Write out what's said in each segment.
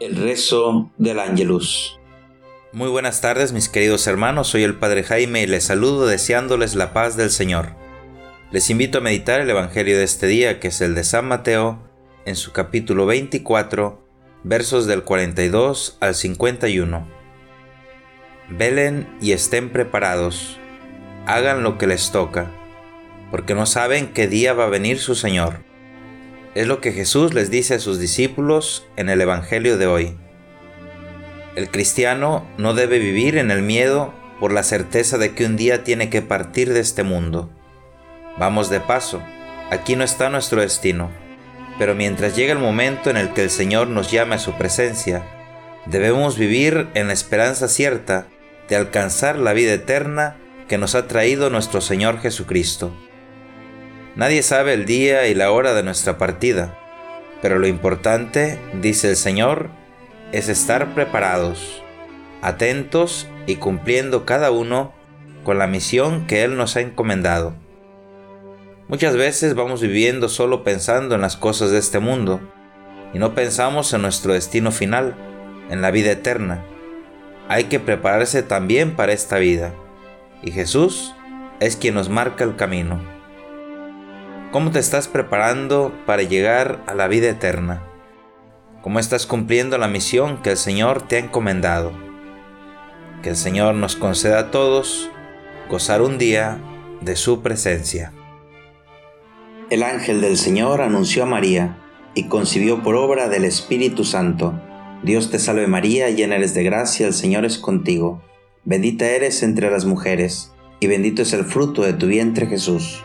El rezo del Ángelus. Muy buenas tardes mis queridos hermanos, soy el Padre Jaime y les saludo deseándoles la paz del Señor. Les invito a meditar el Evangelio de este día, que es el de San Mateo, en su capítulo 24, versos del 42 al 51. Velen y estén preparados, hagan lo que les toca, porque no saben qué día va a venir su Señor. Es lo que Jesús les dice a sus discípulos en el Evangelio de hoy. El cristiano no debe vivir en el miedo por la certeza de que un día tiene que partir de este mundo. Vamos de paso, aquí no está nuestro destino, pero mientras llega el momento en el que el Señor nos llame a su presencia, debemos vivir en la esperanza cierta de alcanzar la vida eterna que nos ha traído nuestro Señor Jesucristo. Nadie sabe el día y la hora de nuestra partida, pero lo importante, dice el Señor, es estar preparados, atentos y cumpliendo cada uno con la misión que Él nos ha encomendado. Muchas veces vamos viviendo solo pensando en las cosas de este mundo y no pensamos en nuestro destino final, en la vida eterna. Hay que prepararse también para esta vida y Jesús es quien nos marca el camino. ¿Cómo te estás preparando para llegar a la vida eterna? ¿Cómo estás cumpliendo la misión que el Señor te ha encomendado? Que el Señor nos conceda a todos gozar un día de su presencia. El ángel del Señor anunció a María y concibió por obra del Espíritu Santo. Dios te salve María, llena eres de gracia, el Señor es contigo. Bendita eres entre las mujeres, y bendito es el fruto de tu vientre Jesús.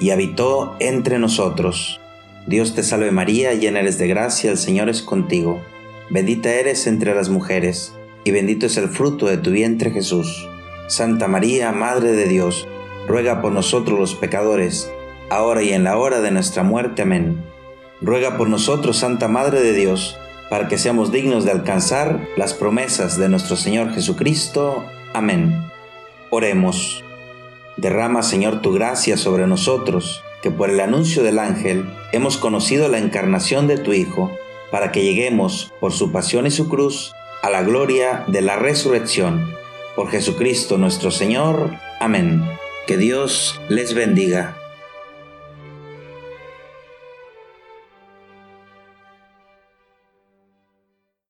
y habitó entre nosotros. Dios te salve María, llena eres de gracia, el Señor es contigo. Bendita eres entre las mujeres, y bendito es el fruto de tu vientre Jesús. Santa María, Madre de Dios, ruega por nosotros los pecadores, ahora y en la hora de nuestra muerte. Amén. Ruega por nosotros, Santa Madre de Dios, para que seamos dignos de alcanzar las promesas de nuestro Señor Jesucristo. Amén. Oremos. Derrama, Señor, tu gracia sobre nosotros, que por el anuncio del ángel hemos conocido la encarnación de tu Hijo, para que lleguemos, por su pasión y su cruz, a la gloria de la resurrección. Por Jesucristo nuestro Señor. Amén. Que Dios les bendiga.